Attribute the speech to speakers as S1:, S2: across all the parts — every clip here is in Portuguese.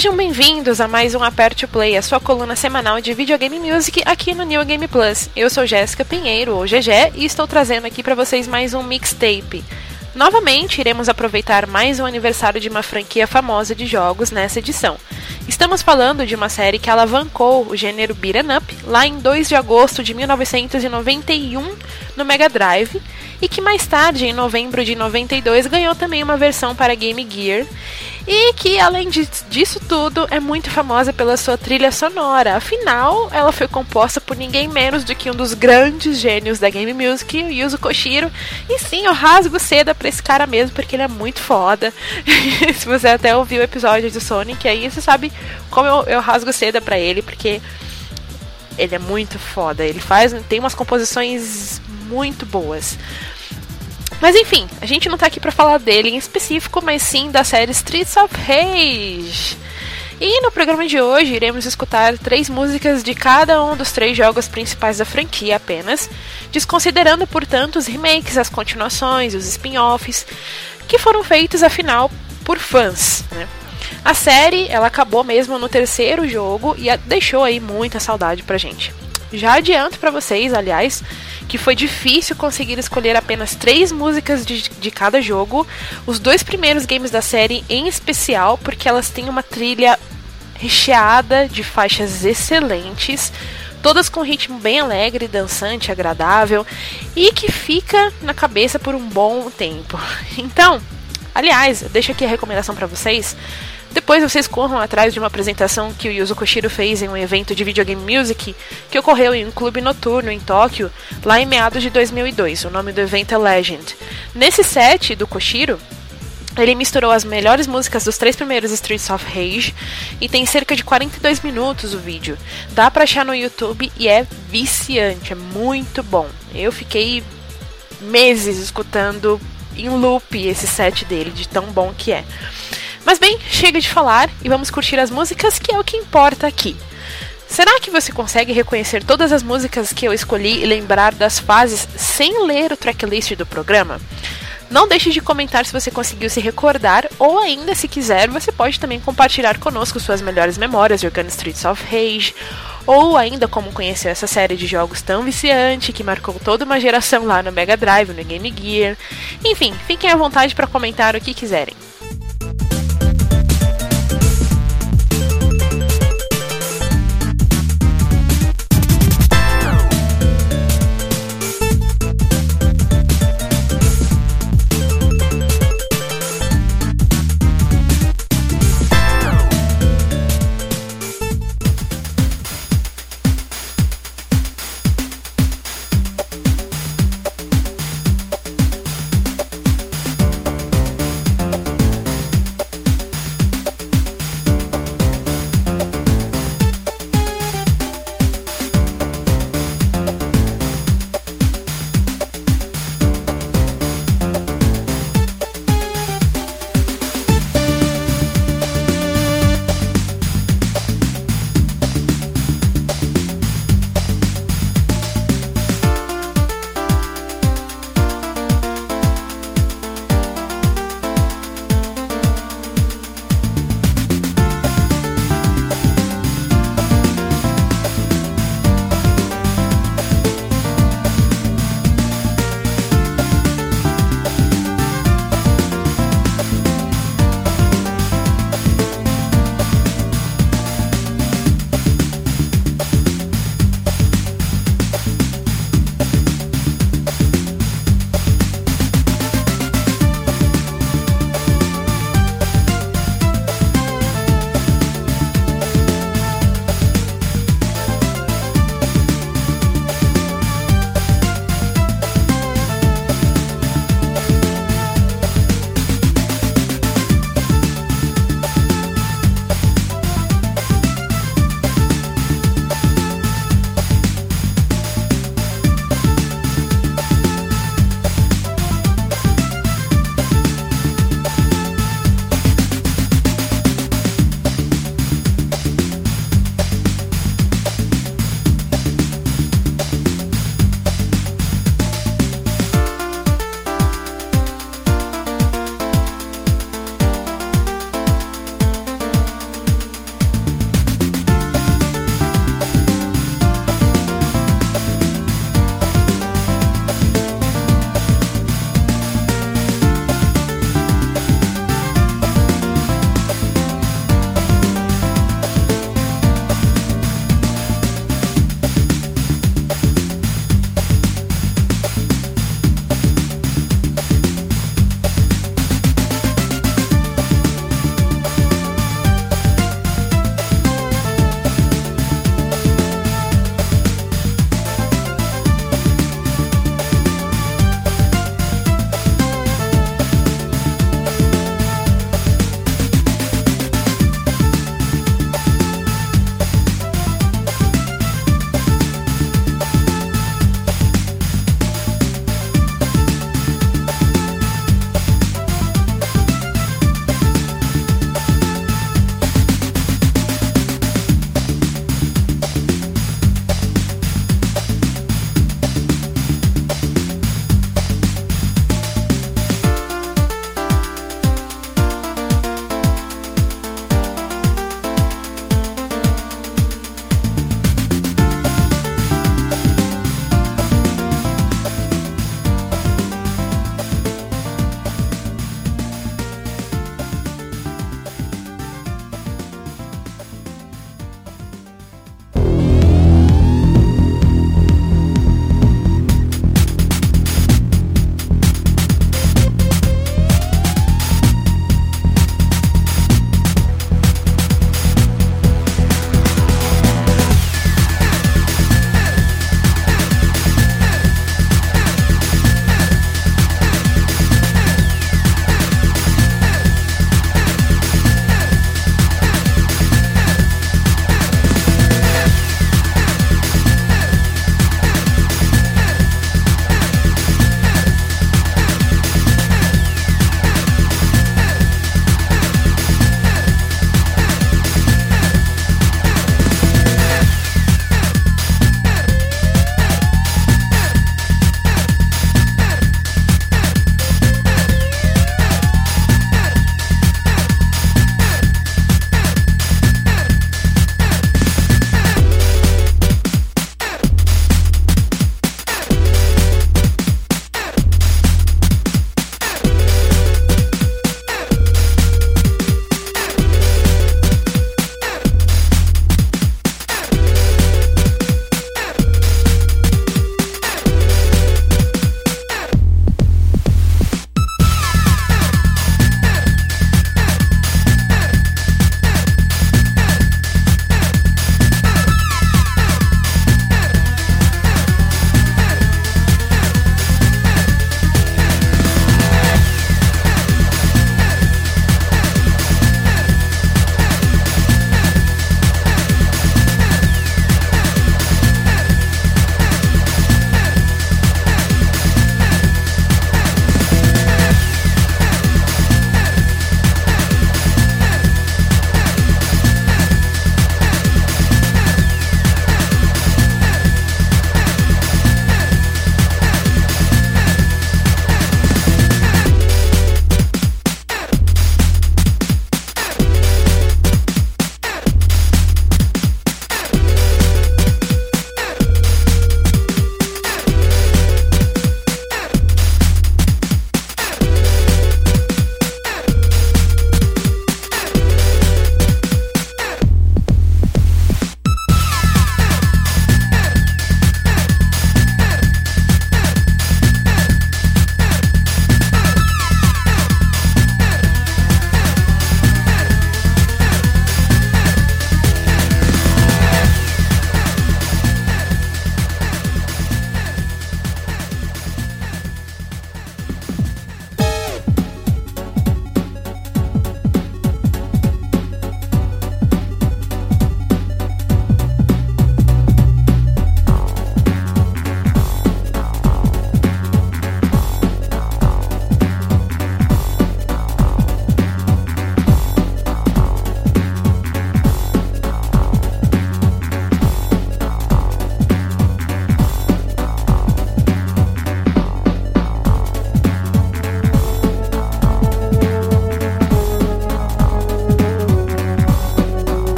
S1: Sejam bem-vindos a mais um Aperte o Play, a sua coluna semanal de videogame music aqui no New Game Plus. Eu sou Jéssica Pinheiro, ou GG, e estou trazendo aqui para vocês mais um mixtape. Novamente, iremos aproveitar mais um aniversário de uma franquia famosa de jogos nessa edição. Estamos falando de uma série que alavancou o gênero beat'em up lá em 2 de agosto de 1991 no Mega Drive e que mais tarde, em novembro de 92, ganhou também uma versão para Game Gear e que, além disso tudo, é muito famosa pela sua trilha sonora. Afinal, ela foi composta por ninguém menos do que um dos grandes gênios da Game Music, Yuzo Koshiro. E sim, eu rasgo seda pra esse cara mesmo, porque ele é muito foda. Se você até ouviu o episódio do Sonic, aí você sabe como eu, eu rasgo seda pra ele, porque ele é muito foda. Ele faz, tem umas composições muito boas. Mas enfim, a gente não tá aqui para falar dele em específico, mas sim da série Streets of Rage. E no programa de hoje iremos escutar três músicas de cada um dos três jogos principais da franquia apenas, desconsiderando, portanto, os remakes, as continuações, os spin-offs, que foram feitos afinal por fãs. Né? A série ela acabou mesmo no terceiro jogo e deixou aí muita saudade pra gente. Já adianto para vocês, aliás, que foi difícil conseguir escolher apenas três músicas de, de cada jogo, os dois primeiros games da série em especial, porque elas têm uma trilha recheada de faixas excelentes, todas com ritmo bem alegre, dançante, agradável e que fica na cabeça por um bom tempo. Então, aliás, deixo aqui a recomendação para vocês depois vocês corram atrás de uma apresentação que o Yuzo Koshiro fez em um evento de videogame music que ocorreu em um clube noturno em Tóquio, lá em meados de 2002. O nome do evento é Legend. Nesse set do Koshiro, ele misturou as melhores músicas dos três primeiros Streets of Rage e tem cerca de 42 minutos o vídeo. Dá pra achar no YouTube e é viciante, é muito bom. Eu fiquei meses escutando em loop esse set dele, de tão bom que é. Mas bem, chega de falar e vamos curtir as músicas, que é o que importa aqui. Será que você consegue reconhecer todas as músicas que eu escolhi e lembrar das fases sem ler o tracklist do programa? Não deixe de comentar se você conseguiu se recordar, ou ainda, se quiser, você pode também compartilhar conosco suas melhores memórias jogando Streets of Rage, ou ainda como conheceu essa série de jogos tão viciante que marcou toda uma geração lá no Mega Drive, no Game Gear. Enfim, fiquem à vontade para comentar o que quiserem.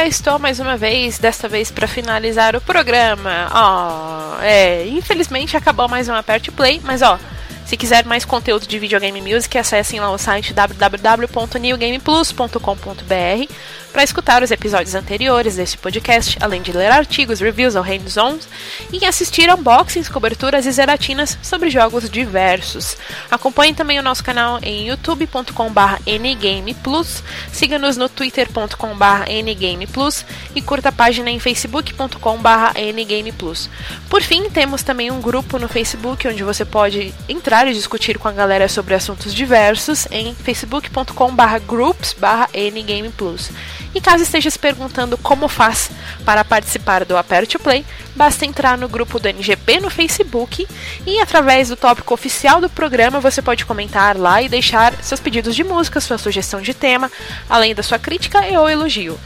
S1: Cá estou mais uma vez, desta vez para finalizar o programa. Oh, é, infelizmente acabou mais um Aperte Play, mas ó, se quiser mais conteúdo de videogame music, acessem lá o site www.newgameplus.com.br para escutar os episódios anteriores deste podcast, além de ler artigos, reviews ou hands-ons e assistir unboxings, coberturas e zeratinas sobre jogos diversos. Acompanhe também o nosso canal em youtube.com.br ngameplus, siga-nos no twitter.com.br ngameplus e curta a página em facebook.com.br ngameplus. Por fim, temos também um grupo no Facebook onde você pode entrar e discutir com a galera sobre assuntos diversos em facebook.com.br groups.ngameplus. E caso esteja se perguntando como faz para participar do Aperte Play, basta entrar no grupo do NGP no Facebook e através do tópico oficial do programa você pode comentar lá e deixar seus pedidos de música, sua sugestão de tema, além da sua crítica e ou elogio.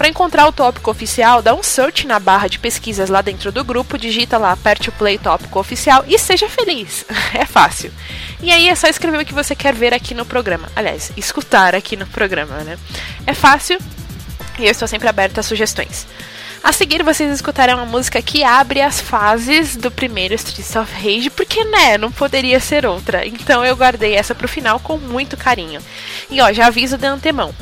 S1: Para encontrar o tópico oficial, dá um search na barra de pesquisas lá dentro do grupo, digita lá aperte o play tópico oficial e seja feliz. É fácil. E aí é só escrever o que você quer ver aqui no programa. Aliás, escutar aqui no programa, né? É fácil e eu estou sempre aberta a sugestões. A seguir, vocês escutarão uma música que abre as fases do primeiro Streets of Rage, porque, né, não poderia ser outra. Então eu guardei essa pro final com muito carinho. E ó, já aviso de antemão.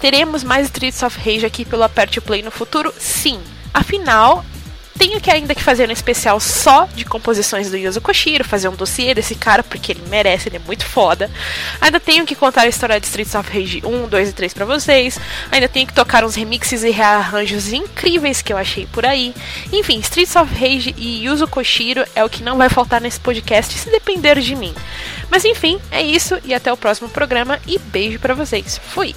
S1: Teremos mais Streets of Rage aqui pelo Aperte Play no futuro? Sim. Afinal, tenho que ainda que fazer um especial só de composições do Yuzo Koshiro, fazer um dossiê desse cara, porque ele merece, ele é muito foda. Ainda tenho que contar a história de Streets of Rage 1, 2 e 3 para vocês. Ainda tenho que tocar uns remixes e rearranjos incríveis que eu achei por aí. Enfim, Streets of Rage e Yuzo Koshiro é o que não vai faltar nesse podcast se depender de mim. Mas enfim, é isso e até o próximo programa e beijo para vocês. Fui!